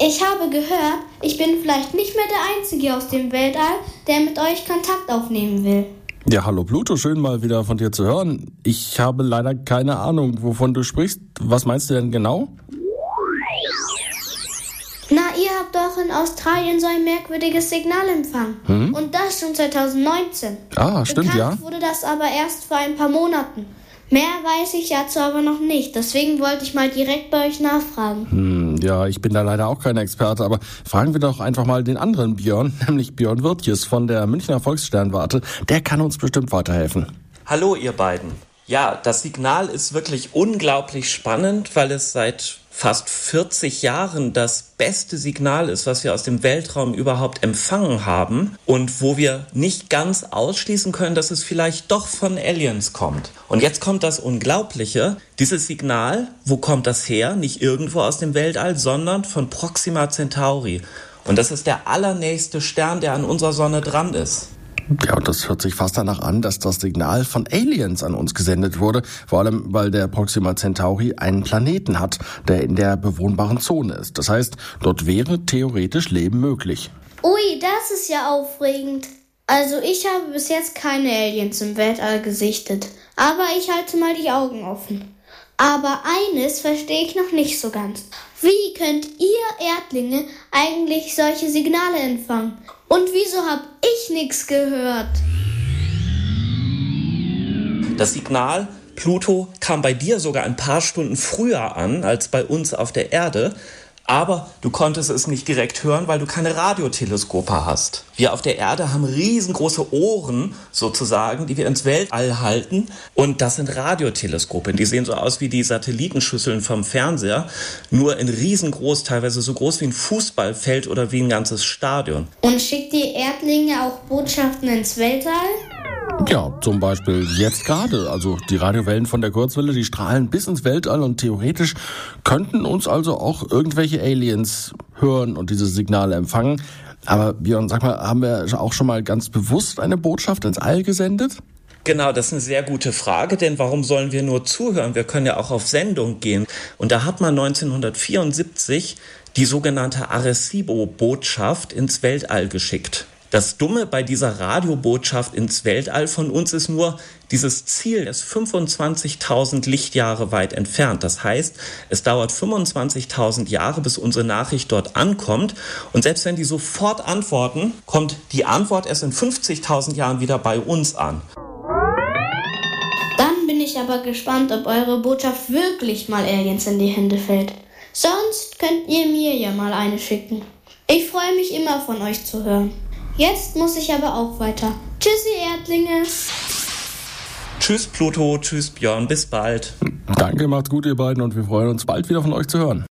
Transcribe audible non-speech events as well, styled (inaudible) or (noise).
Ich habe gehört, ich bin vielleicht nicht mehr der Einzige aus dem Weltall, der mit euch Kontakt aufnehmen will. Ja, hallo Pluto, schön mal wieder von dir zu hören. Ich habe leider keine Ahnung, wovon du sprichst. Was meinst du denn genau? Na, ihr habt doch in Australien so ein merkwürdiges Signal empfangen. Hm? Und das schon 2019. Ah, stimmt, Bekannt ja. wurde das aber erst vor ein paar Monaten. Mehr weiß ich dazu aber noch nicht. Deswegen wollte ich mal direkt bei euch nachfragen. Hm, ja, ich bin da leider auch kein Experte, aber fragen wir doch einfach mal den anderen Björn, (laughs) nämlich Björn Wirtjes von der Münchner Volkssternwarte. Der kann uns bestimmt weiterhelfen. Hallo, ihr beiden. Ja, das Signal ist wirklich unglaublich spannend, weil es seit fast 40 Jahren das beste Signal ist, was wir aus dem Weltraum überhaupt empfangen haben und wo wir nicht ganz ausschließen können, dass es vielleicht doch von Aliens kommt. Und jetzt kommt das Unglaubliche. Dieses Signal, wo kommt das her? Nicht irgendwo aus dem Weltall, sondern von Proxima Centauri. Und das ist der allernächste Stern, der an unserer Sonne dran ist. Ja, und das hört sich fast danach an, dass das Signal von Aliens an uns gesendet wurde, vor allem weil der Proxima Centauri einen Planeten hat, der in der bewohnbaren Zone ist. Das heißt, dort wäre theoretisch Leben möglich. Ui, das ist ja aufregend. Also ich habe bis jetzt keine Aliens im Weltall gesichtet, aber ich halte mal die Augen offen. Aber eines verstehe ich noch nicht so ganz. Wie könnt ihr Erdlinge eigentlich solche Signale empfangen? Und wieso hab ich nichts gehört? Das Signal Pluto kam bei dir sogar ein paar Stunden früher an als bei uns auf der Erde. Aber du konntest es nicht direkt hören, weil du keine Radioteleskope hast. Wir auf der Erde haben riesengroße Ohren sozusagen, die wir ins Weltall halten. Und das sind Radioteleskope. Die sehen so aus wie die Satellitenschüsseln vom Fernseher, nur in riesengroß, teilweise so groß wie ein Fußballfeld oder wie ein ganzes Stadion. Und schickt die Erdlinge auch Botschaften ins Weltall? Ja, zum Beispiel jetzt gerade. Also die Radiowellen von der Kurzwelle, die strahlen bis ins Weltall und theoretisch könnten uns also auch irgendwelche Aliens hören und diese Signale empfangen. Aber Björn, sag mal, haben wir auch schon mal ganz bewusst eine Botschaft ins All gesendet? Genau, das ist eine sehr gute Frage, denn warum sollen wir nur zuhören? Wir können ja auch auf Sendung gehen. Und da hat man 1974 die sogenannte Arecibo-Botschaft ins Weltall geschickt. Das Dumme bei dieser Radiobotschaft ins Weltall von uns ist nur, dieses Ziel ist 25.000 Lichtjahre weit entfernt. Das heißt, es dauert 25.000 Jahre, bis unsere Nachricht dort ankommt. Und selbst wenn die sofort antworten, kommt die Antwort erst in 50.000 Jahren wieder bei uns an. Dann bin ich aber gespannt, ob eure Botschaft wirklich mal Aliens in die Hände fällt. Sonst könnt ihr mir ja mal eine schicken. Ich freue mich immer von euch zu hören. Jetzt muss ich aber auch weiter. Tschüssi, Erdlinge. Tschüss, Pluto. Tschüss, Björn. Bis bald. Danke, macht's gut, ihr beiden, und wir freuen uns bald wieder von euch zu hören.